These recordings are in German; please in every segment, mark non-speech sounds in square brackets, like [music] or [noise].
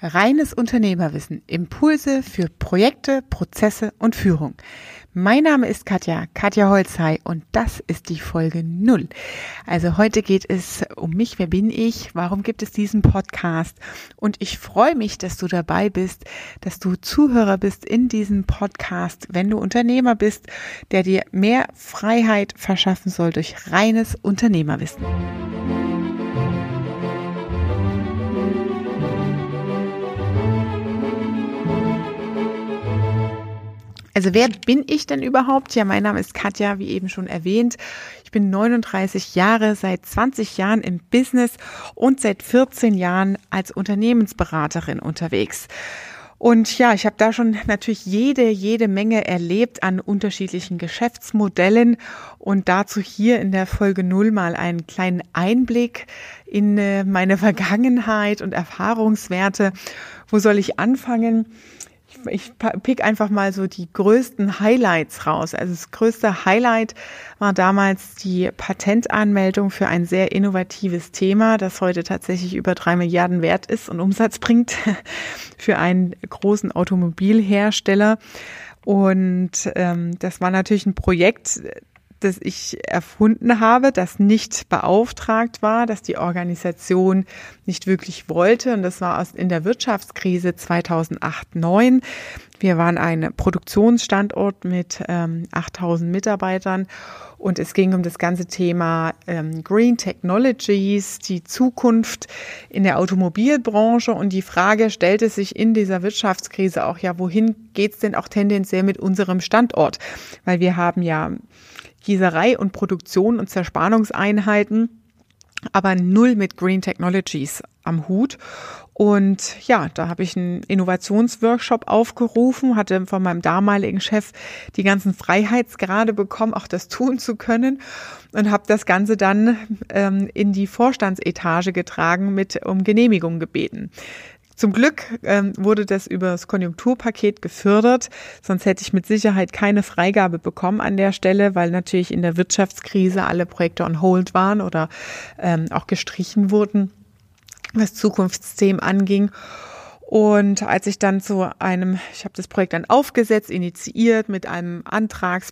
Reines Unternehmerwissen. Impulse für Projekte, Prozesse und Führung. Mein Name ist Katja, Katja Holzhey und das ist die Folge null. Also heute geht es um mich. Wer bin ich? Warum gibt es diesen Podcast? Und ich freue mich, dass du dabei bist, dass du Zuhörer bist in diesem Podcast, wenn du Unternehmer bist, der dir mehr Freiheit verschaffen soll durch reines Unternehmerwissen. Also wer bin ich denn überhaupt? Ja, mein Name ist Katja, wie eben schon erwähnt. Ich bin 39 Jahre, seit 20 Jahren im Business und seit 14 Jahren als Unternehmensberaterin unterwegs. Und ja, ich habe da schon natürlich jede, jede Menge erlebt an unterschiedlichen Geschäftsmodellen und dazu hier in der Folge null mal einen kleinen Einblick in äh, meine Vergangenheit und Erfahrungswerte. Wo soll ich anfangen? Ich pick einfach mal so die größten Highlights raus. Also das größte Highlight war damals die Patentanmeldung für ein sehr innovatives Thema, das heute tatsächlich über drei Milliarden wert ist und Umsatz bringt [laughs] für einen großen Automobilhersteller. Und ähm, das war natürlich ein Projekt, das ich erfunden habe, das nicht beauftragt war, dass die Organisation nicht wirklich wollte. Und das war in der Wirtschaftskrise 2008-9. Wir waren ein Produktionsstandort mit ähm, 8000 Mitarbeitern und es ging um das ganze Thema ähm, Green Technologies, die Zukunft in der Automobilbranche und die Frage stellte sich in dieser Wirtschaftskrise auch ja, wohin geht's denn auch tendenziell mit unserem Standort? Weil wir haben ja Gießerei und Produktion und Zerspannungseinheiten, aber null mit Green Technologies am Hut. Und ja, da habe ich einen Innovationsworkshop aufgerufen, hatte von meinem damaligen Chef die ganzen Freiheitsgrade bekommen, auch das tun zu können und habe das Ganze dann ähm, in die Vorstandsetage getragen mit um Genehmigung gebeten. Zum Glück ähm, wurde das über das Konjunkturpaket gefördert, sonst hätte ich mit Sicherheit keine Freigabe bekommen an der Stelle, weil natürlich in der Wirtschaftskrise alle Projekte on hold waren oder ähm, auch gestrichen wurden, was Zukunftsthemen anging. Und als ich dann zu einem, ich habe das Projekt dann aufgesetzt, initiiert mit einem Antrags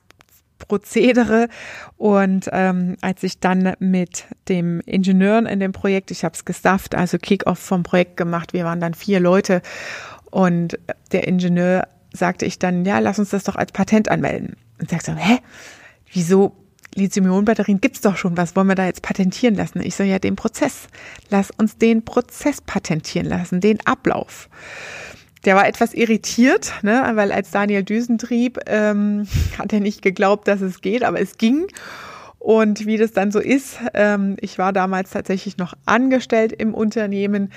Prozedere. Und ähm, als ich dann mit dem Ingenieur in dem Projekt, ich habe es gestafft, also Kick-off vom Projekt gemacht, wir waren dann vier Leute und der Ingenieur sagte ich dann, ja, lass uns das doch als Patent anmelden. Und sagte hä, wieso Lithium-Ionen-Batterien gibt's doch schon, was wollen wir da jetzt patentieren lassen? Ich so, ja, den Prozess. Lass uns den Prozess patentieren lassen, den Ablauf. Der war etwas irritiert, ne, weil als Daniel Düsen trieb, ähm, [laughs] hat er nicht geglaubt, dass es geht, aber es ging. Und wie das dann so ist, ähm, ich war damals tatsächlich noch angestellt im Unternehmen.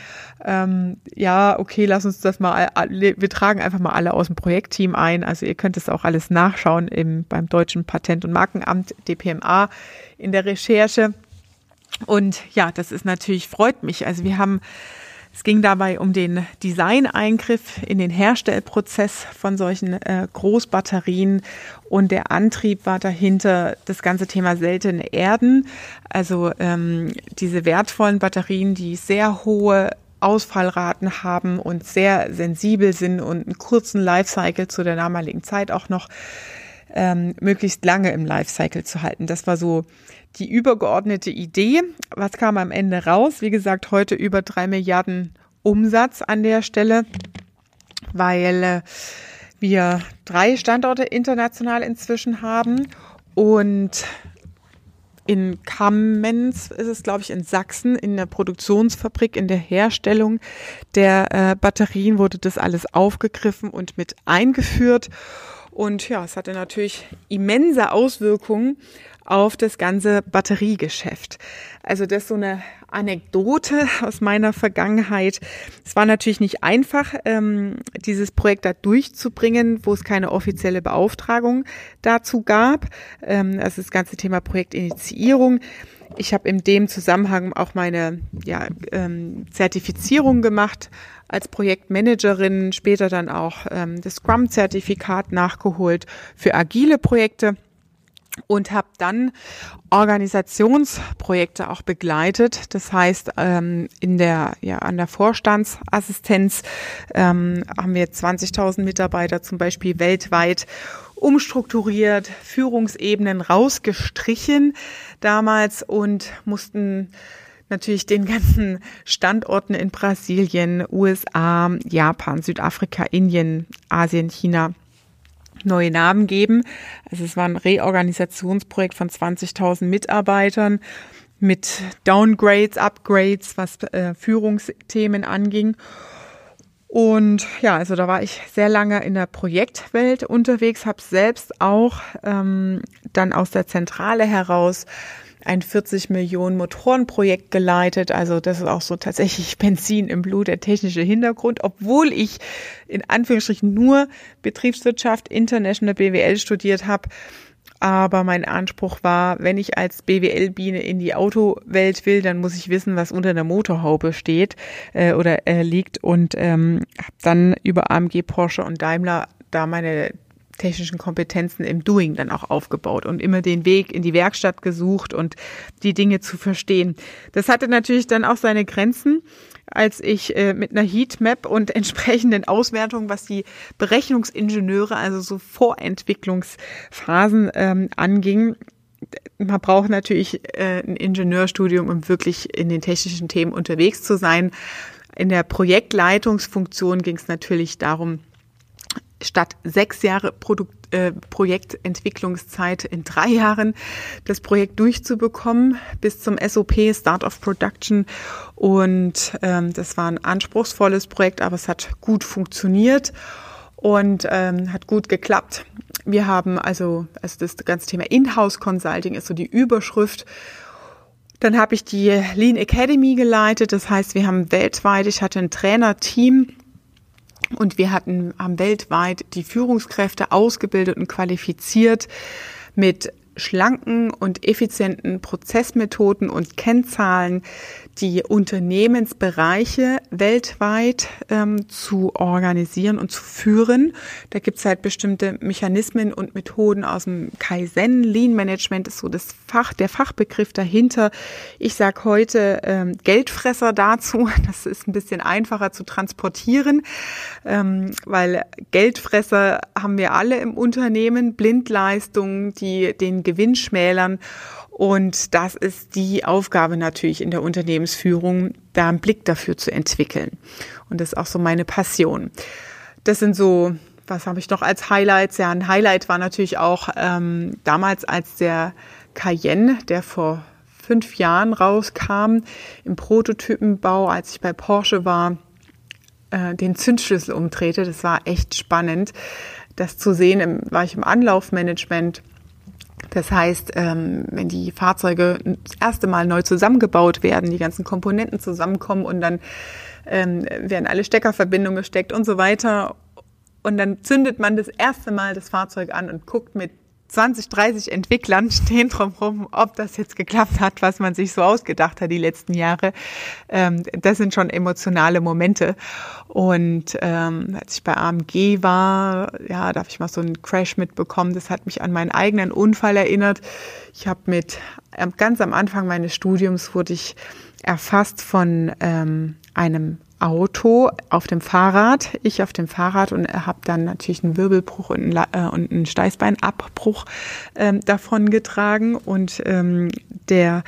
Ähm, ja, okay, lass uns das mal, wir tragen einfach mal alle aus dem Projektteam ein. Also ihr könnt es auch alles nachschauen im, beim Deutschen Patent- und Markenamt, DPMA, in der Recherche. Und ja, das ist natürlich, freut mich. Also wir haben es ging dabei um den Designeingriff in den Herstellprozess von solchen äh, Großbatterien und der Antrieb war dahinter das ganze Thema seltene Erden, also ähm, diese wertvollen Batterien, die sehr hohe Ausfallraten haben und sehr sensibel sind und einen kurzen Lifecycle zu der damaligen Zeit auch noch ähm, möglichst lange im Lifecycle zu halten. Das war so die übergeordnete Idee. Was kam am Ende raus? Wie gesagt, heute über drei Milliarden Umsatz an der Stelle, weil äh, wir drei Standorte international inzwischen haben und in Kamenz ist es, glaube ich, in Sachsen, in der Produktionsfabrik, in der Herstellung der äh, Batterien wurde das alles aufgegriffen und mit eingeführt. Und ja, es hatte natürlich immense Auswirkungen auf das ganze Batteriegeschäft. Also das ist so eine Anekdote aus meiner Vergangenheit. Es war natürlich nicht einfach, ähm, dieses Projekt da durchzubringen, wo es keine offizielle Beauftragung dazu gab. Ähm, also das ganze Thema Projektinitiierung. Ich habe in dem Zusammenhang auch meine ja, ähm, Zertifizierung gemacht als Projektmanagerin, später dann auch ähm, das Scrum-Zertifikat nachgeholt für agile Projekte. Und habe dann Organisationsprojekte auch begleitet. Das heißt, ähm, in der ja an der Vorstandsassistenz ähm, haben wir 20.000 Mitarbeiter zum Beispiel weltweit umstrukturiert, Führungsebenen rausgestrichen damals und mussten natürlich den ganzen Standorten in Brasilien, USA, Japan, Südafrika, Indien, Asien, China neue Namen geben. Also es war ein Reorganisationsprojekt von 20.000 Mitarbeitern mit Downgrades, Upgrades, was äh, Führungsthemen anging. Und ja, also da war ich sehr lange in der Projektwelt unterwegs, habe selbst auch ähm, dann aus der Zentrale heraus ein 40 Millionen Motorenprojekt geleitet. Also das ist auch so tatsächlich [laughs] Benzin im Blut, der technische Hintergrund, obwohl ich in Anführungsstrichen nur Betriebswirtschaft, International BWL studiert habe. Aber mein Anspruch war, wenn ich als BWL-Biene in die Autowelt will, dann muss ich wissen, was unter der Motorhaube steht äh, oder äh, liegt. Und ähm, habe dann über AMG, Porsche und Daimler da meine technischen Kompetenzen im Doing dann auch aufgebaut und immer den Weg in die Werkstatt gesucht und die Dinge zu verstehen. Das hatte natürlich dann auch seine Grenzen, als ich äh, mit einer Heatmap und [laughs] entsprechenden Auswertungen, was die Berechnungsingenieure, also so Vorentwicklungsphasen ähm, anging, man braucht natürlich äh, ein Ingenieurstudium, um wirklich in den technischen Themen unterwegs zu sein. In der Projektleitungsfunktion ging es natürlich darum, statt sechs Jahre Produkt, äh, Projektentwicklungszeit in drei Jahren das Projekt durchzubekommen bis zum SOP Start of Production. Und ähm, das war ein anspruchsvolles Projekt, aber es hat gut funktioniert und ähm, hat gut geklappt. Wir haben also, also das ganze Thema Inhouse Consulting ist so die Überschrift. Dann habe ich die Lean Academy geleitet. Das heißt, wir haben weltweit, ich hatte ein Trainerteam, und wir hatten, haben weltweit die Führungskräfte ausgebildet und qualifiziert mit schlanken und effizienten Prozessmethoden und Kennzahlen, die Unternehmensbereiche weltweit ähm, zu organisieren und zu führen. Da gibt es halt bestimmte Mechanismen und Methoden aus dem Kaizen. Lean Management ist so das Fach, der Fachbegriff dahinter. Ich sage heute ähm, Geldfresser dazu. [laughs] Das ist ein bisschen einfacher zu transportieren, ähm, weil Geldfresser haben wir alle im Unternehmen, Blindleistungen, die den Gewinn schmälern. Und das ist die Aufgabe natürlich in der Unternehmensführung, da einen Blick dafür zu entwickeln. Und das ist auch so meine Passion. Das sind so, was habe ich noch als Highlights? Ja, ein Highlight war natürlich auch ähm, damals, als der Cayenne, der vor fünf Jahren rauskam, im Prototypenbau, als ich bei Porsche war, äh, den Zündschlüssel umdrehte. Das war echt spannend, das zu sehen. Im, war ich im Anlaufmanagement das heißt, ähm, wenn die Fahrzeuge das erste Mal neu zusammengebaut werden, die ganzen Komponenten zusammenkommen und dann ähm, werden alle Steckerverbindungen gesteckt und so weiter. Und dann zündet man das erste Mal das Fahrzeug an und guckt mit 20, 30 Entwicklern [laughs] stehen drumherum, ob das jetzt geklappt hat, was man sich so ausgedacht hat die letzten Jahre. Ähm, das sind schon emotionale Momente. Und ähm, als ich bei AMG war, ja, da habe ich mal so einen Crash mitbekommen. Das hat mich an meinen eigenen Unfall erinnert. Ich habe mit ganz am Anfang meines Studiums wurde ich erfasst von ähm, einem Auto auf dem Fahrrad, ich auf dem Fahrrad und habe dann natürlich einen Wirbelbruch und einen, äh, und einen Steißbeinabbruch ähm, davon getragen und ähm, der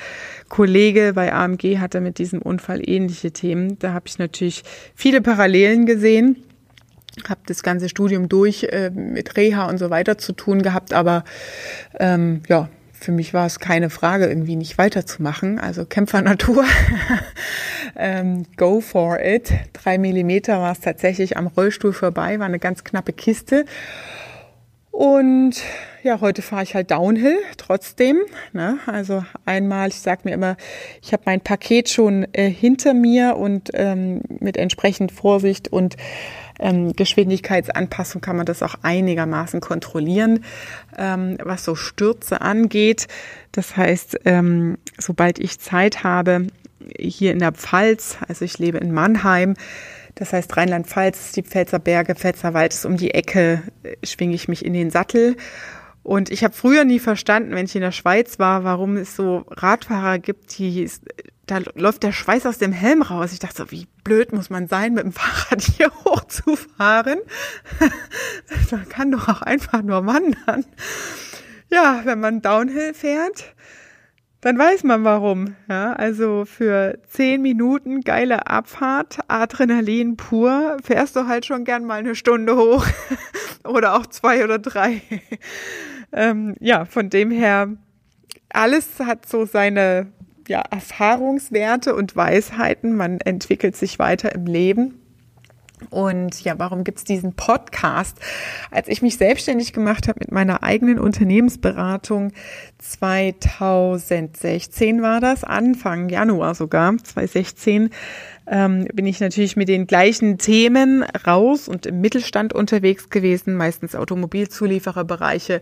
Kollege bei AMG hatte mit diesem Unfall ähnliche Themen. Da habe ich natürlich viele Parallelen gesehen habe das ganze Studium durch äh, mit Reha und so weiter zu tun gehabt, aber ähm, ja, für mich war es keine Frage, irgendwie nicht weiterzumachen. Also Kämpfernatur, [laughs] ähm, go for it. Drei Millimeter war es tatsächlich am Rollstuhl vorbei, war eine ganz knappe Kiste. Und ja, heute fahre ich halt Downhill trotzdem. Ne? Also einmal, ich sage mir immer, ich habe mein Paket schon äh, hinter mir und ähm, mit entsprechend Vorsicht und ähm, Geschwindigkeitsanpassung kann man das auch einigermaßen kontrollieren, ähm, was so Stürze angeht. Das heißt, ähm, sobald ich Zeit habe, hier in der Pfalz, also ich lebe in Mannheim, das heißt Rheinland-Pfalz, die Pfälzer Berge, Pfälzerwald ist um die Ecke, schwinge ich mich in den Sattel Und ich habe früher nie verstanden, wenn ich in der Schweiz war, warum es so Radfahrer gibt, die da läuft der Schweiß aus dem Helm raus. Ich dachte so, wie blöd muss man sein, mit dem [laughs] Fahrrad hier hochzufahren? [laughs] da kann doch auch einfach nur wandern. Ja, wenn man Downhill fährt, dann weiß man warum. Ja, also für zehn Minuten geile Abfahrt, Adrenalin pur, fährst du halt schon gern mal eine Stunde hoch [laughs] oder auch zwei oder drei. ähm, ja, von dem her, alles hat so seine ja, Erfahrungswerte und Weisheiten. Man entwickelt sich weiter im Leben. Und ja, warum gibt's diesen Podcast? Als ich mich selbstständig gemacht habe mit meiner eigenen Unternehmensberatung, 2016 war das, Anfang Januar sogar, 2016, ähm, bin ich natürlich mit den gleichen Themen raus und im Mittelstand unterwegs gewesen, meistens Automobilzuliefererbereiche.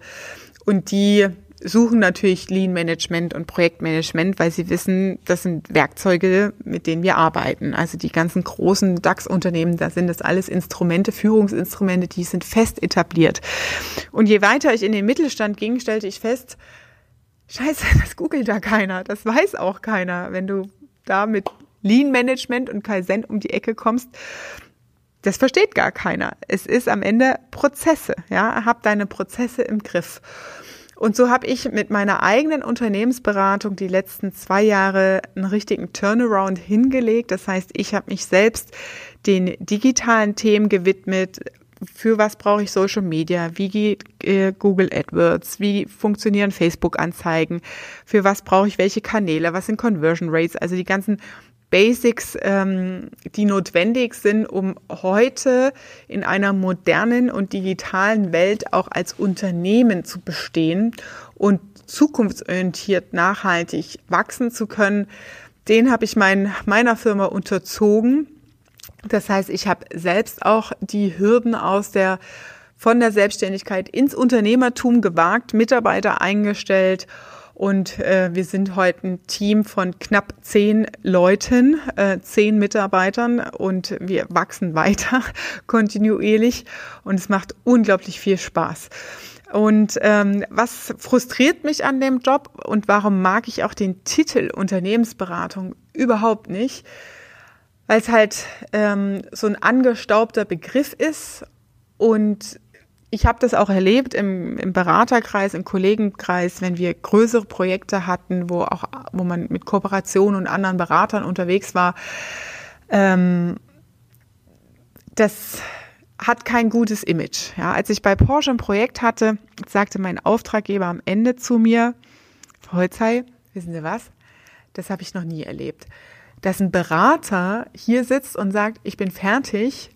Und die suchen natürlich Lean Management und Projektmanagement, weil sie wissen, das sind Werkzeuge, mit denen wir arbeiten. Also die ganzen großen DAX-Unternehmen, da sind das alles Instrumente, Führungsinstrumente, die sind fest etabliert. Und je weiter ich in den Mittelstand ging, stellte ich fest, scheiße, [laughs] das googelt da keiner, das weiß auch keiner. Wenn du da mit Lean Management und Kaizen um die Ecke kommst, das versteht gar keiner. Es ist am Ende Prozesse, ja, hab deine Prozesse im Griff. Und so habe ich mit meiner eigenen Unternehmensberatung die letzten zwei Jahre einen richtigen Turnaround hingelegt. Das heißt, ich habe mich selbst den digitalen Themen gewidmet. Für was brauche ich Social Media? Wie geht äh, Google AdWords? Wie funktionieren Facebook-Anzeigen? Für was brauche ich welche Kanäle? Was sind Conversion Rates? Also die ganzen Basics, ähm, die notwendig sind, um heute in einer modernen und digitalen Welt auch als Unternehmen zu bestehen und zukunftsorientiert nachhaltig wachsen zu können. Den habe ich mein, meiner Firma unterzogen. Das heißt, ich habe selbst auch die Hürden aus der von der Selbstständigkeit ins Unternehmertum gewagt, Mitarbeiter eingestellt und äh, wir sind heute ein Team von knapp zehn Leuten, äh, zehn Mitarbeitern und wir wachsen weiter [laughs] kontinuierlich und es macht unglaublich viel Spaß. Und ähm, was frustriert mich an dem Job und warum mag ich auch den Titel Unternehmensberatung überhaupt nicht? Weil es halt ähm, so ein angestaubter Begriff ist und ich habe das auch erlebt im, im Beraterkreis, im Kollegenkreis, wenn wir größere Projekte hatten, wo auch, wo man mit Kooperationen und anderen Beratern unterwegs war. Ähm, das hat kein gutes Image. Ja, als ich bei Porsche ein Projekt hatte, sagte mein Auftraggeber am Ende zu mir, Frau Holzei, wissen Sie was? Das habe ich noch nie erlebt. Dass ein Berater hier sitzt und sagt, ich bin fertig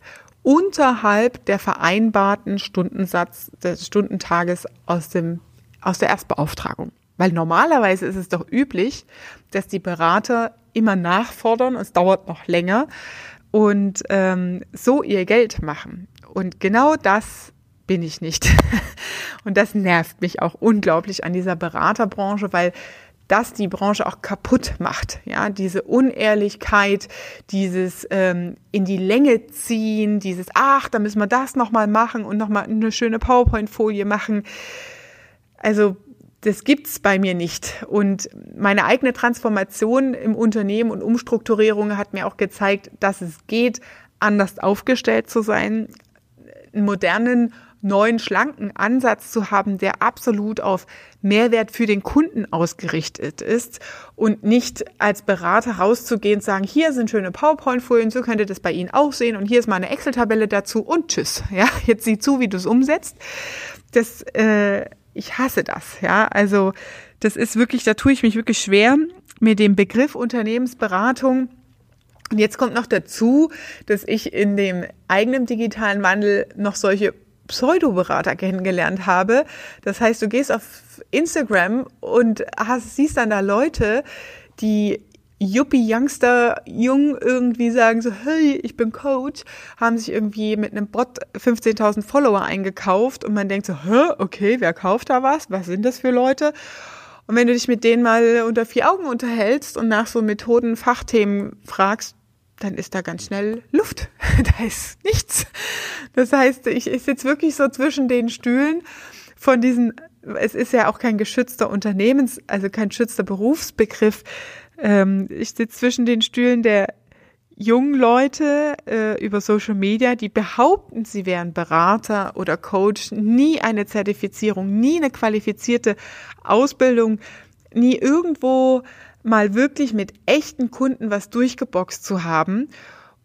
unterhalb der vereinbarten Stundensatz des Stundentages aus dem, aus der Erstbeauftragung. Weil normalerweise ist es doch üblich, dass die Berater immer nachfordern, es dauert noch länger und ähm, so ihr Geld machen. Und genau das bin ich nicht. [laughs] Und das nervt mich auch unglaublich an dieser Beraterbranche, weil das die Branche auch kaputt macht. Ja, diese Unehrlichkeit, dieses ähm, in die Länge ziehen, dieses ach, da müssen wir das nochmal machen und nochmal eine schöne PowerPoint-Folie machen. Also das gibt's bei mir nicht. Und meine eigene Transformation im Unternehmen und Umstrukturierung hat mir auch gezeigt, dass es geht, anders aufgestellt zu sein, einen modernen neuen, schlanken Ansatz zu haben, der absolut auf Mehrwert für den Kunden ausgerichtet ist und nicht als Berater rauszugehen und sagen, hier sind schöne PowerPoint-Folien, so könnte das bei Ihnen aussehen und hier ist mal eine Excel-Tabelle dazu und tschüss. [laughs] Ja, jetzt sieh zu, wie du es umsetzt. Das, äh, ich hasse das. Ja, also das ist wirklich, da tue ich mich wirklich schwer mit dem Begriff Unternehmensberatung. Und jetzt kommt noch dazu, dass ich in dem eigenen digitalen Wandel noch solche Pseudoberater kennengelernt habe. Das heißt, du gehst auf Instagram und hast, siehst dann da Leute, die Yuppie Youngster jung irgendwie sagen so, hey, ich bin Coach, haben sich irgendwie mit einem Bot 15.000 Follower eingekauft und man denkt so, hä, okay, wer kauft da was? Was sind das für Leute? Und wenn du dich mit denen mal unter vier Augen unterhältst und nach so Methoden, Fachthemen fragst, dann ist da ganz schnell Luft. [laughs] da ist nichts. Das heißt, ich, ich sitze wirklich so zwischen den Stühlen von diesen es ist ja auch kein geschützter Unternehmens, also kein geschützter Berufsbegriff. Ähm, ich sitze zwischen den Stühlen der jungen Leute äh, über Social Media, die behaupten, sie wären Berater oder Coach, nie eine Zertifizierung, nie eine qualifizierte Ausbildung, nie irgendwo mal wirklich mit echten Kunden was durchgeboxt zu haben.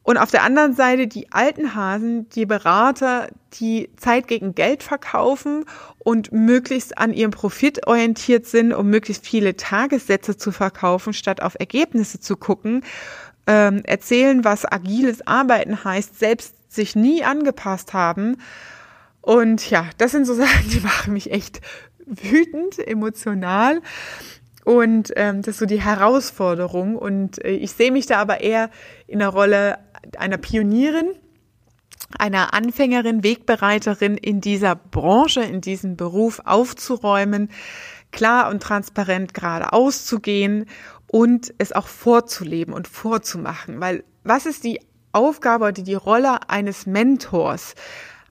Und auf der anderen Seite die alten Hasen, die Berater, die Zeit gegen Geld verkaufen und möglichst an ihrem Profit orientiert sind, um möglichst viele Tagessätze zu verkaufen, statt auf Ergebnisse zu gucken, ähm, erzählen, was agiles Arbeiten heißt, selbst sich nie angepasst haben. Und ja, das sind so [laughs] Sachen, die machen mich echt wütend, emotional. Und ähm, das ist so die Herausforderung. Und äh, ich sehe mich da aber eher in der Rolle einer Pionierin, einer Anfängerin, Wegbereiterin in dieser Branche, in diesem Beruf aufzuräumen, klar und transparent geradeaus zu gehen und es auch vorzuleben und vorzumachen. Weil was ist die Aufgabe oder die Rolle eines Mentors?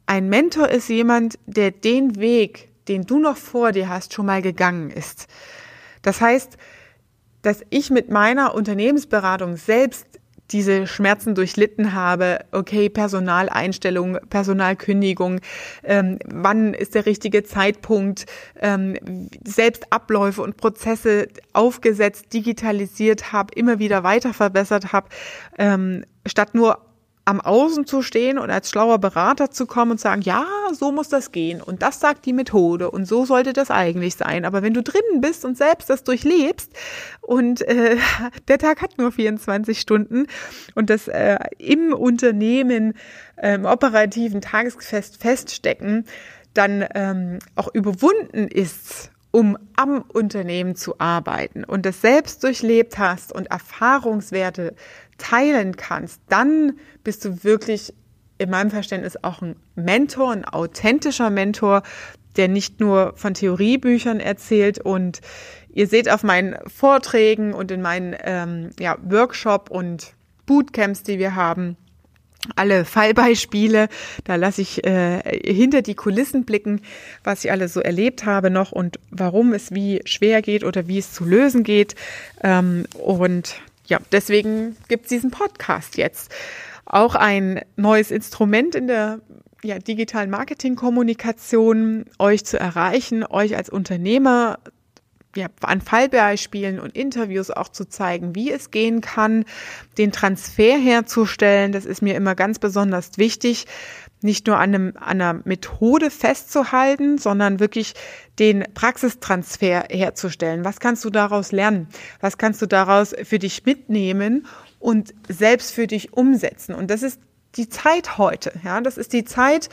Ein Mentor ist jemand, der den Weg, den du noch vor dir hast, schon mal gegangen ist. Das heißt, dass ich mit meiner Unternehmensberatung selbst diese Schmerzen durchlitten habe, okay, Personaleinstellung, Personalkündigung, ähm, wann ist der richtige Zeitpunkt, ähm, selbst Abläufe und Prozesse aufgesetzt, digitalisiert habe, immer wieder weiter verbessert habe, ähm, statt nur am Außen zu stehen und als schlauer Berater zu kommen und sagen, ja, so muss das gehen. Und das sagt die Methode. Und so sollte das eigentlich sein. Aber wenn du drinnen bist und selbst das durchlebst und äh, [laughs] der Tag hat nur 24 Stunden und das äh, im Unternehmen äh, im operativen Tagesfest feststecken, dann ähm, auch überwunden ist um am Unternehmen zu arbeiten und das selbst durchlebt hast und Erfahrungswerte teilen kannst, dann bist du wirklich in meinem Verständnis auch ein Mentor, ein authentischer Mentor, der nicht nur von Theoriebüchern erzählt. Und ihr seht auf meinen Vorträgen und in meinen ähm, ja, Workshop und Bootcamps, die wir haben, alle Fallbeispiele. Da lasse ich äh, hinter die Kulissen blicken, was ich alles so erlebt habe noch und warum es wie schwer geht oder wie es zu lösen geht. Ähm, und ja, deswegen gibt es diesen Podcast jetzt. Auch ein neues Instrument in der ja, digitalen Marketingkommunikation, euch zu erreichen, euch als Unternehmer ja, an Fallbeispielen und Interviews auch zu zeigen, wie es gehen kann, den Transfer herzustellen. Das ist mir immer ganz besonders wichtig, nicht nur an, einem, an einer Methode festzuhalten, sondern wirklich den Praxistransfer herzustellen. Was kannst du daraus lernen? Was kannst du daraus für dich mitnehmen und selbst für dich umsetzen? Und das ist die Zeit heute. Ja, das ist die Zeit,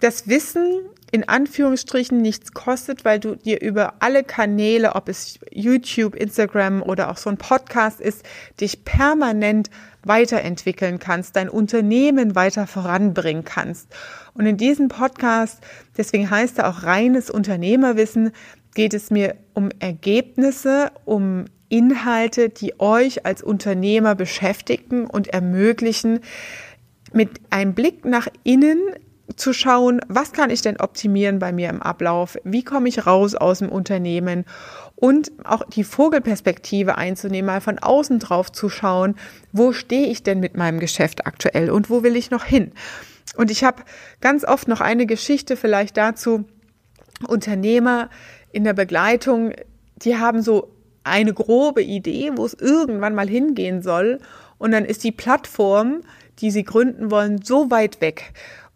das Wissen in Anführungsstrichen nichts kostet, weil du dir über alle Kanäle, ob es YouTube, Instagram oder auch so ein Podcast ist, dich permanent weiterentwickeln kannst, dein Unternehmen weiter voranbringen kannst. Und in diesem Podcast, deswegen heißt er auch reines Unternehmerwissen, geht es mir um Ergebnisse, um Inhalte, die euch als Unternehmer beschäftigen und ermöglichen, mit einem Blick nach innen zu schauen, was kann ich denn optimieren bei mir im Ablauf? Wie komme ich raus aus dem Unternehmen? Und auch die Vogelperspektive einzunehmen, mal von außen drauf zu schauen, wo stehe ich denn mit meinem Geschäft aktuell und wo will ich noch hin? Und ich habe ganz oft noch eine Geschichte vielleicht dazu, Unternehmer in der Begleitung, die haben so eine grobe Idee, wo es irgendwann mal hingehen soll. Und dann ist die Plattform, die sie gründen wollen, so weit weg.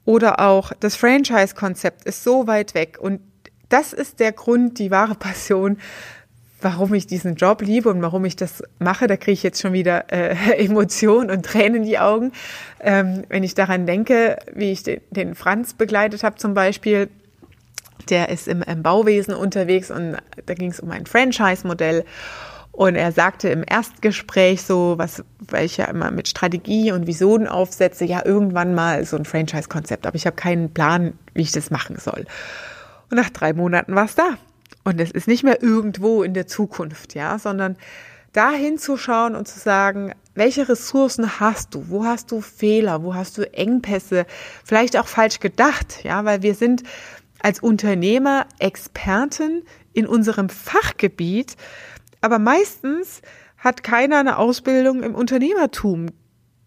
Oder auch das Franchise-Konzept ist so weit weg. Und das ist der Grund, die wahre Passion, warum ich diesen Job liebe und warum ich das mache. Da kriege ich jetzt schon wieder äh, [laughs] Emotionen und Tränen in die Augen. Ähm, wenn ich daran denke, wie ich den, den Franz begleitet habe zum Beispiel, der ist im, im Bauwesen unterwegs und da ging es um ein Franchise-Modell. Und er sagte im Erstgespräch so, was, weil ich ja immer mit Strategie und Visionen aufsetze, ja, irgendwann mal so ein Franchise-Konzept, aber ich habe keinen Plan, wie ich das machen soll. Und nach drei Monaten war es da. Und es ist nicht mehr irgendwo in der Zukunft, ja, sondern da hinzuschauen und zu sagen, welche Ressourcen hast du? Wo hast du Fehler? Wo hast du Engpässe? Vielleicht auch falsch gedacht, ja, weil wir sind als Unternehmer Experten in unserem Fachgebiet, aber meistens hat keiner eine Ausbildung im Unternehmertum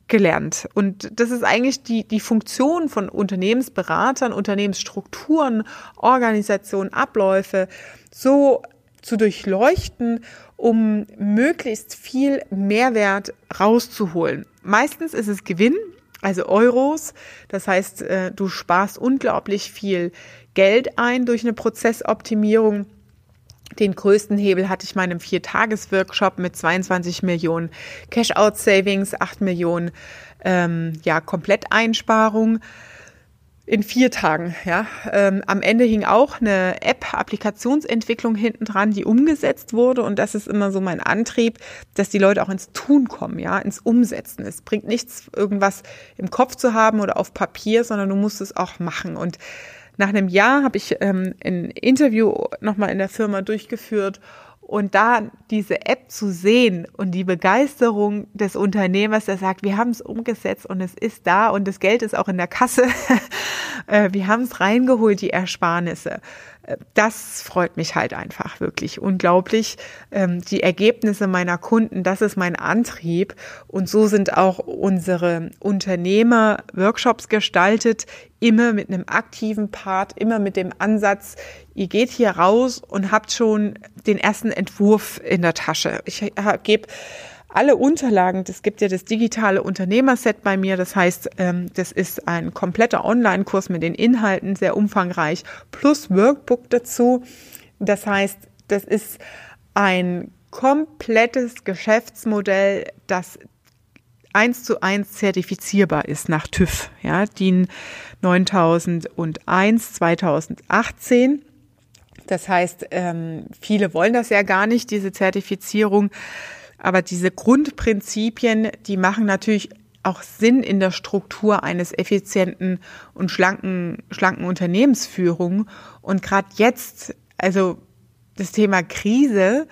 gelernt. Und das ist eigentlich die, die Funktion von Unternehmensberatern, Unternehmensstrukturen, Organisationen, Abläufe so zu durchleuchten, um möglichst viel Mehrwert rauszuholen. Meistens ist es Gewinn, also Euros. Das heißt, äh, du sparst unglaublich viel Geld ein durch eine Prozessoptimierung. Den größten Hebel hatte ich meinem Viertages-Workshop mit 22 Millionen Cash-out-Savings, 8 Millionen ähm, ja, Kompletteinsparung in vier Tagen. Ja. Ähm, am Ende hing auch eine App-Applikationsentwicklung hinten dran, die umgesetzt wurde. Und das ist immer so mein Antrieb, dass die Leute auch ins Tun kommen, ja, ins Umsetzen. Es bringt nichts, irgendwas im Kopf zu haben oder auf Papier, sondern du musst es auch machen. Und nach einem Jahr habe ich ähm, ein Interview nochmal in der Firma durchgeführt und da diese App zu sehen und die Begeisterung des Unternehmers, der sagt, wir haben es umgesetzt und es ist da und das Geld ist auch in der Kasse, [laughs] äh, wir haben es reingeholt, die Ersparnisse das freut mich halt einfach wirklich unglaublich. Ähm, die Ergebnisse meiner Kunden, das ist mein Antrieb. Und so sind auch unsere Unternehmer-Workshops gestaltet, immer mit einem aktiven Part, immer mit dem Ansatz, ihr geht hier raus und habt schon den ersten Entwurf in der Tasche. Ich gebe alle Unterlagen, es gibt ja das digitale Unternehmerset bei mir, das heißt, ähm, das ist ein kompletter Online-Kurs mit den Inhalten, sehr umfangreich, plus Workbook dazu. Das heißt, das ist ein komplettes Geschäftsmodell, das eins zu eins zertifizierbar ist nach TÜV, ja, DIN 9001 2018. Das heißt, ähm, viele wollen das ja gar nicht, diese Zertifizierung. Aber diese Grundprinzipien, die machen natürlich auch Sinn in der Struktur eines effizienten und schlanken, schlanken Unternehmensführung. Und gerade jetzt, also das Thema Krise,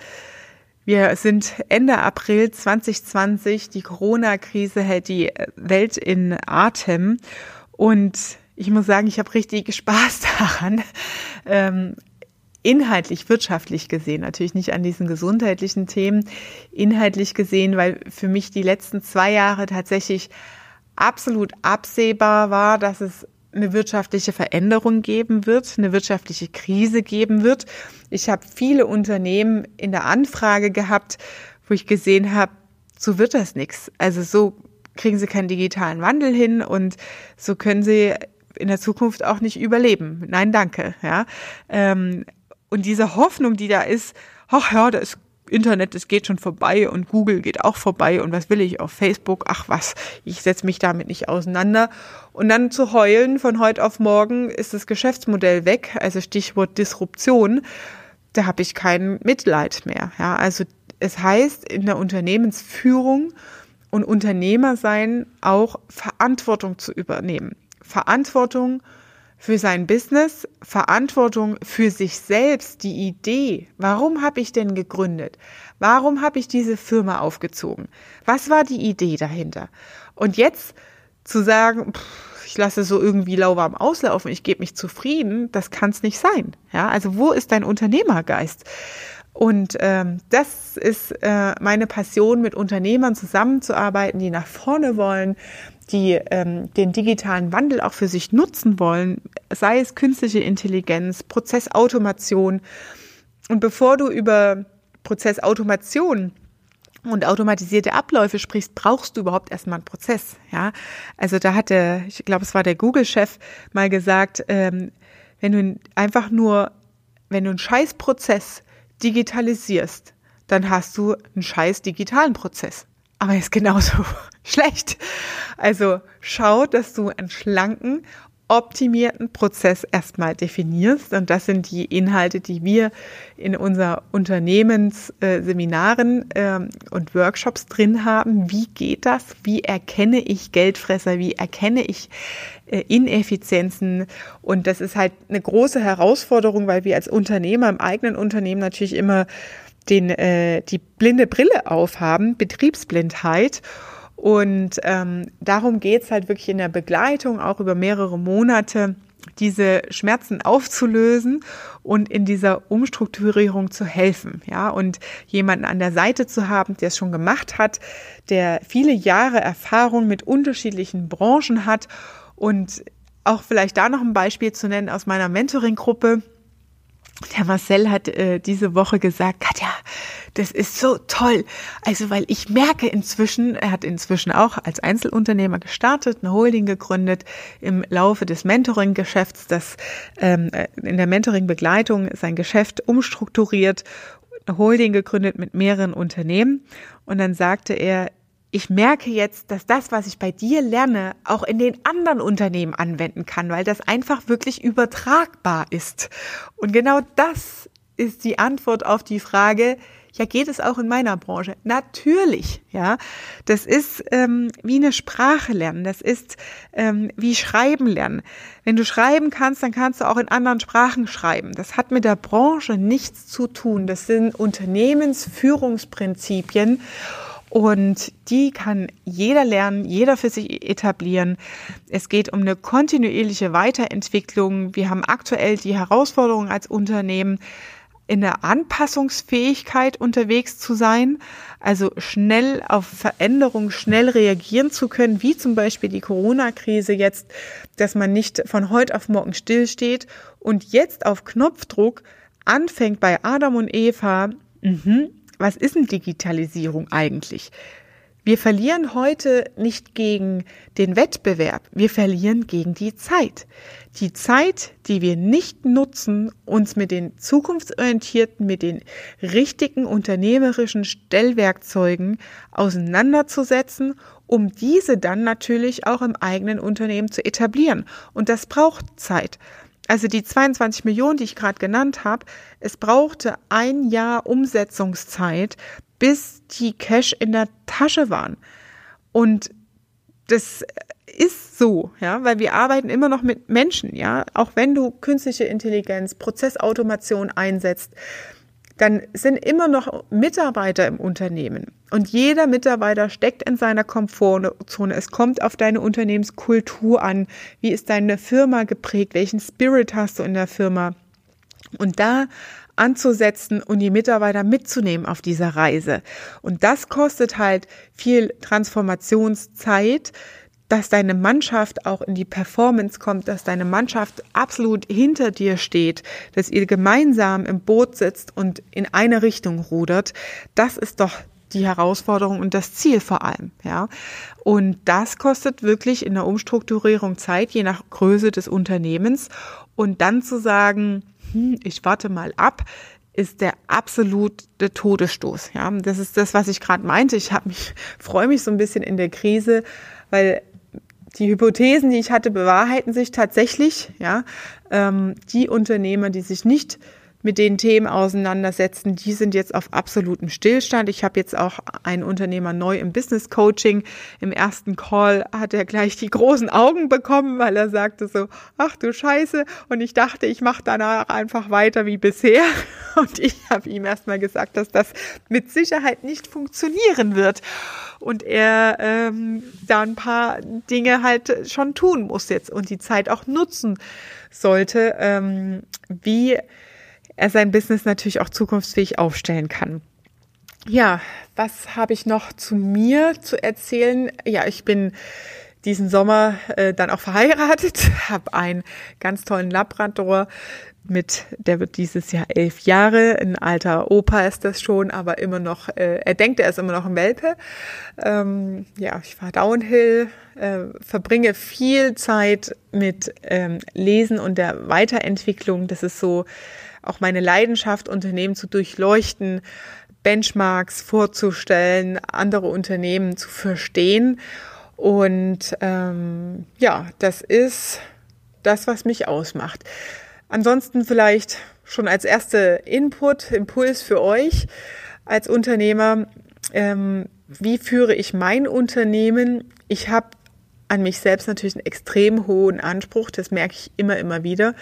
wir sind Ende April 2020, die Corona-Krise hält die Welt in Atem. Und ich muss sagen, ich habe richtig Spaß [laughs] daran, ähm, inhaltlich, wirtschaftlich gesehen, natürlich nicht an diesen gesundheitlichen Themen, inhaltlich gesehen, weil für mich die letzten zwei Jahre tatsächlich absolut absehbar war, dass es eine wirtschaftliche Veränderung geben wird, eine wirtschaftliche Krise geben wird. Ich habe viele Unternehmen in der Anfrage gehabt, wo ich gesehen habe, so wird das nichts. Also so kriegen sie keinen digitalen Wandel hin und so können sie in der Zukunft auch nicht überleben. Nein, danke. Ja, ähm, und diese Hoffnung, die da ist, ach ja, das Internet, das geht schon vorbei und Google geht auch vorbei und was will ich auf Facebook? Ach was, ich setze mich damit nicht auseinander. Und dann zu heulen, von heute auf morgen ist das Geschäftsmodell weg, also Stichwort Disruption, da habe ich kein Mitleid mehr. Ja, also es heißt in der Unternehmensführung und Unternehmer sein auch Verantwortung zu übernehmen. Verantwortung für sein Business, Verantwortung für sich selbst, die Idee. Warum habe ich denn gegründet? Warum habe ich diese Firma aufgezogen? Was war die Idee dahinter? Und jetzt zu sagen, pff, ich lasse so irgendwie lauwarm auslaufen, ich gebe mich zufrieden, das kann es nicht sein. Ja, also wo ist dein Unternehmergeist? Und ähm, das ist äh, meine Passion, mit Unternehmern zusammenzuarbeiten, die nach vorne wollen, die ähm, den digitalen Wandel auch für sich nutzen wollen, sei es künstliche Intelligenz, Prozessautomation. Und bevor du über Prozessautomation und automatisierte Abläufe sprichst, brauchst du überhaupt erstmal einen Prozess. Ja, also da hatte, ich glaube, es war der Google-Chef mal gesagt, ähm, wenn du einfach nur, wenn du einen Scheißprozess digitalisierst, dann hast du einen scheiß digitalen Prozess aber er ist genauso schlecht. Also schau, dass du einen schlanken, optimierten Prozess erstmal definierst. Und das sind die Inhalte, die wir in unser Unternehmensseminaren äh, äh, und Workshops drin haben. Wie geht das? Wie erkenne ich Geldfresser? Wie erkenne ich äh, Ineffizienzen? Und das ist halt eine große Herausforderung, weil wir als Unternehmer im eigenen Unternehmen natürlich immer den, äh, die blinde Brille aufhaben, Betriebsblindheit. Und ähm, darum geht's halt wirklich in der Begleitung, auch über mehrere Monate, diese Schmerzen aufzulösen und in dieser Umstrukturierung zu helfen, ja, und jemanden an der Seite zu haben, der es schon gemacht hat, der viele Jahre Erfahrung mit unterschiedlichen Branchen hat und auch vielleicht da noch ein Beispiel zu nennen aus meiner Mentoring-Gruppe. Der Marcel hat äh, diese Woche gesagt, das ist so toll. Also, weil ich merke inzwischen, er hat inzwischen auch als Einzelunternehmer gestartet, eine Holding gegründet im Laufe des Mentoring-Geschäfts, das ähm, äh, in der Mentoring-Begleitung sein Geschäft umstrukturiert, eine Holding gegründet mit mehreren Unternehmen. Und dann sagte er, ich merke jetzt, dass das, was ich bei dir lerne, auch in den anderen Unternehmen anwenden kann, weil das einfach wirklich übertragbar ist. Und genau das ist die Antwort auf die Frage, ja, geht es auch in meiner Branche? Natürlich, ja. Das ist ähm, wie eine Sprache lernen. Das ist ähm, wie Schreiben lernen. Wenn du schreiben kannst, dann kannst du auch in anderen Sprachen schreiben. Das hat mit der Branche nichts zu tun. Das sind Unternehmensführungsprinzipien. Und die kann jeder lernen, jeder für sich etablieren. Es geht um eine kontinuierliche Weiterentwicklung. Wir haben aktuell die Herausforderung als Unternehmen, in der Anpassungsfähigkeit unterwegs zu sein, also schnell auf Veränderungen schnell reagieren zu können, wie zum Beispiel die Corona-Krise jetzt, dass man nicht von heute auf morgen stillsteht und jetzt auf Knopfdruck anfängt bei Adam und Eva, mh, was ist denn Digitalisierung eigentlich? Wir verlieren heute nicht gegen den Wettbewerb, wir verlieren gegen die Zeit. Die Zeit, die wir nicht nutzen, uns mit den zukunftsorientierten, mit den richtigen unternehmerischen Stellwerkzeugen auseinanderzusetzen, um diese dann natürlich auch im eigenen Unternehmen zu etablieren. Und das braucht Zeit. Also die 22 Millionen, die ich gerade genannt habe, es brauchte ein Jahr Umsetzungszeit, bis die Cash in der Tasche waren. Und das ist so, ja, weil wir arbeiten immer noch mit Menschen, ja. Auch wenn du künstliche Intelligenz, Prozessautomation einsetzt, dann sind immer noch Mitarbeiter im Unternehmen. Und jeder Mitarbeiter steckt in seiner Komfortzone. Es kommt auf deine Unternehmenskultur an. Wie ist deine Firma geprägt? Welchen Spirit hast du in der Firma? Und da anzusetzen und die Mitarbeiter mitzunehmen auf dieser Reise. Und das kostet halt viel Transformationszeit, dass deine Mannschaft auch in die Performance kommt, dass deine Mannschaft absolut hinter dir steht, dass ihr gemeinsam im Boot sitzt und in eine Richtung rudert, das ist doch die Herausforderung und das Ziel vor allem, ja. Und das kostet wirklich in der Umstrukturierung Zeit, je nach Größe des Unternehmens. Und dann zu sagen, hm, ich warte mal ab, ist der absolute Todesstoß. Ja, das ist das, was ich gerade meinte. Ich habe mich [laughs] freue mich so ein bisschen in der Krise, weil die Hypothesen, die ich hatte, bewahrheiten sich tatsächlich. Ja, ähm, die Unternehmer, die sich nicht mit den Themen auseinandersetzen, die sind jetzt auf absolutem Stillstand. Ich habe jetzt auch einen Unternehmer neu im Business Coaching. Im ersten Call hat er gleich die großen Augen bekommen, weil er sagte so, ach du Scheiße. Und ich dachte, ich mache danach einfach weiter wie bisher. [laughs] Und ich habe ihm erstmal gesagt, dass das mit Sicherheit nicht funktionieren wird und er ähm, da ein paar Dinge halt schon tun muss jetzt und die Zeit auch nutzen sollte, ähm, wie er sein Business natürlich auch zukunftsfähig aufstellen kann. Ja, was habe ich noch zu mir zu erzählen? Ja, ich bin diesen Sommer äh, dann auch verheiratet, [laughs] habe einen ganz tollen Labrador mit, der wird dieses Jahr elf Jahre, ein alter Opa ist das schon, aber immer noch, äh, er denkt, er ist immer noch ein Welpe. Ähm, ja, ich fahre Downhill, äh, verbringe viel Zeit mit ähm, Lesen und der Weiterentwicklung. Das ist so auch meine Leidenschaft, Unternehmen zu durchleuchten, Benchmarks vorzustellen, andere Unternehmen zu verstehen. Und ähm, ja, das ist das, was mich ausmacht. Ansonsten vielleicht schon als erste Input, Impuls für euch als Unternehmer. Ähm, wie führe ich mein Unternehmen? Ich habe an mich selbst natürlich einen extrem hohen Anspruch, das merke ich immer, immer wieder.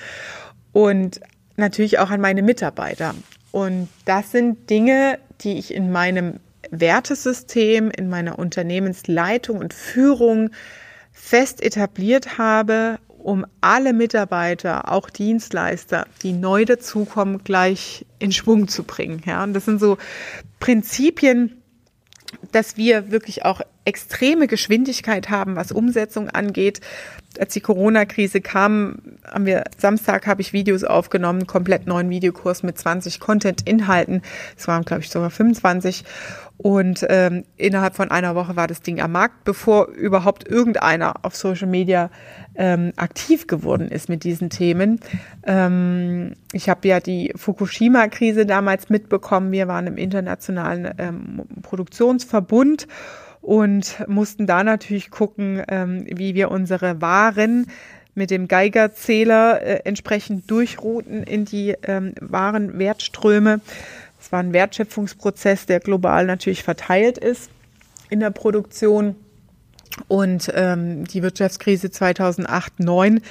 Und natürlich auch an meine Mitarbeiter. Und das sind Dinge, die ich in meinem Wertesystem, in meiner Unternehmensleitung und Führung fest etabliert habe um alle Mitarbeiter, auch Dienstleister, die neu dazukommen, gleich in Schwung zu bringen. Ja, und das sind so Prinzipien, dass wir wirklich auch extreme Geschwindigkeit haben, was Umsetzung angeht. Als die Corona-Krise kam, haben wir Samstag habe ich Videos aufgenommen, komplett neuen Videokurs mit 20 Content-Inhalten. Es waren, glaube ich, sogar 25. Und ähm, innerhalb von einer Woche war das Ding am Markt, bevor überhaupt irgendeiner auf Social Media ähm, aktiv geworden ist mit diesen Themen. Ähm, ich habe ja die Fukushima-Krise damals mitbekommen. Wir waren im internationalen ähm, Produktionsverbund und mussten da natürlich gucken, ähm, wie wir unsere Waren mit dem Geigerzähler äh, entsprechend durchrouten in die ähm, Warenwertströme. Es war ein Wertschöpfungsprozess, der global natürlich verteilt ist in der Produktion. Und ähm, die Wirtschaftskrise 2008, 9,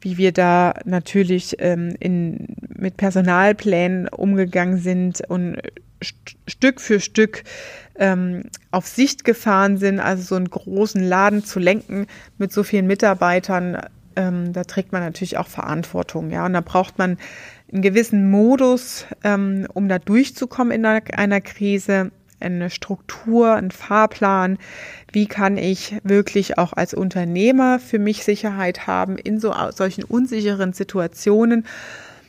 wie wir da natürlich ähm, in, mit Personalplänen umgegangen sind und st Stück für Stück ähm, auf Sicht gefahren sind, also so einen großen Laden zu lenken mit so vielen Mitarbeitern, ähm, da trägt man natürlich auch Verantwortung, ja. Und da braucht man einen gewissen Modus, ähm, um da durchzukommen in einer, einer Krise, eine Struktur, einen Fahrplan. Wie kann ich wirklich auch als Unternehmer für mich Sicherheit haben in so solchen unsicheren Situationen?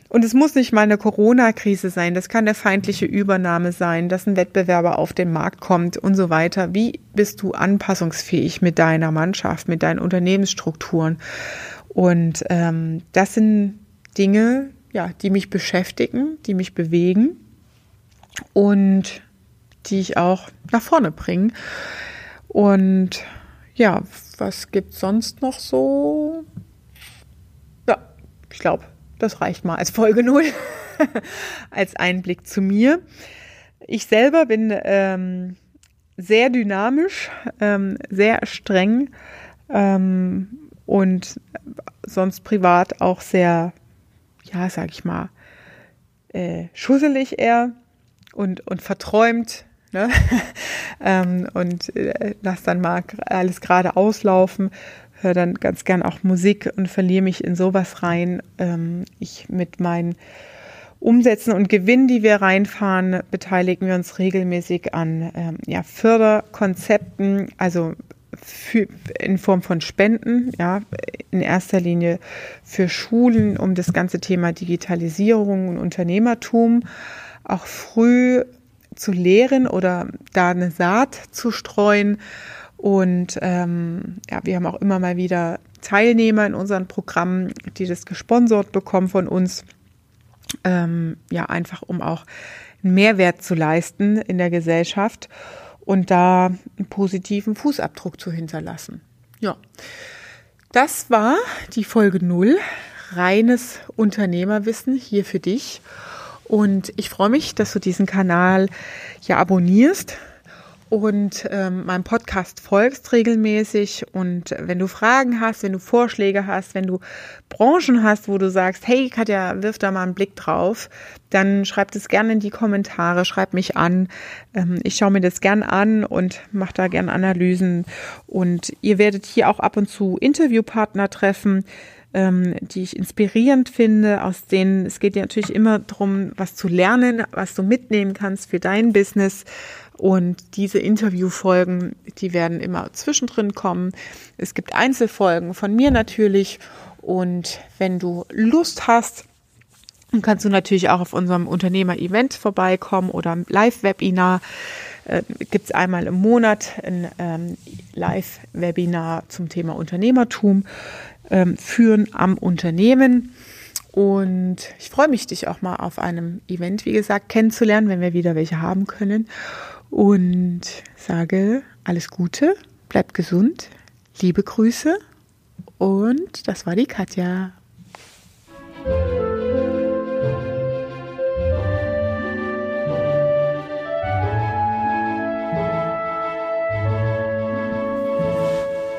Und es muss nicht mal eine Corona-Krise sein, das kann eine feindliche Übernahme sein, dass ein Wettbewerber auf den Markt kommt und so weiter. Wie bist du anpassungsfähig mit deiner Mannschaft, mit deinen Unternehmensstrukturen? Und ähm, das sind Dinge, ja, die mich beschäftigen, die mich bewegen und die ich auch nach vorne bringe. Und ja, was gibt sonst noch so? Ja, ich glaube, das reicht mal als Folge 0, [laughs] als Einblick zu mir. Ich selber bin ähm, sehr dynamisch, ähm, sehr streng ähm, und sonst privat auch sehr ja, sag ich mal, äh, schusselig eher und, und verträumt. Ne? [laughs] ähm, und äh, lass dann mal alles gerade auslaufen, höre dann ganz gern auch Musik und verliere mich in sowas rein. Ähm, ich mit meinen Umsätzen und Gewinnen, die wir reinfahren, beteiligen wir uns regelmäßig an ähm, ja, Förderkonzepten, also für, in Form von Spenden, ja, in erster Linie für Schulen, um das ganze Thema Digitalisierung und Unternehmertum auch früh zu lehren oder da eine Saat zu streuen. Und ähm, ja, wir haben auch immer mal wieder Teilnehmer in unseren Programmen, die das gesponsert bekommen von uns. Ähm, ja, einfach um auch einen Mehrwert zu leisten in der Gesellschaft und da einen positiven Fußabdruck zu hinterlassen. Ja, das war die Folge 0, reines Unternehmerwissen hier für dich. Und ich freue mich, dass du diesen Kanal ja abonnierst und ähm, meinem Podcast folgst regelmäßig. Und wenn du Fragen hast, wenn du Vorschläge hast, wenn du Branchen hast, wo du sagst, hey Katja, wirf da mal einen Blick drauf, dann schreib das gerne in die Kommentare, schreib mich an. Ähm, ich schaue mir das gern an und mache da gern Analysen. Und ihr werdet hier auch ab und zu Interviewpartner treffen ähm, die ich inspirierend finde, aus denen es geht ja natürlich immer darum, was zu lernen, was du mitnehmen kannst für dein Business. Und diese Interviewfolgen, die werden immer zwischendrin kommen. Es gibt Einzelfolgen von mir natürlich. Und wenn du Lust hast, kannst du natürlich auch auf unserem Unternehmer-Event vorbeikommen oder Live-Webinar. Äh, Gibt es einmal im Monat ein ähm, Live-Webinar zum Thema Unternehmertum ähm, führen am Unternehmen. Und ich freue mich, dich auch mal auf einem Event, wie gesagt, kennenzulernen, wenn wir wieder welche haben können und sage alles Gute, bleib gesund, liebe Grüße und das war die Katja.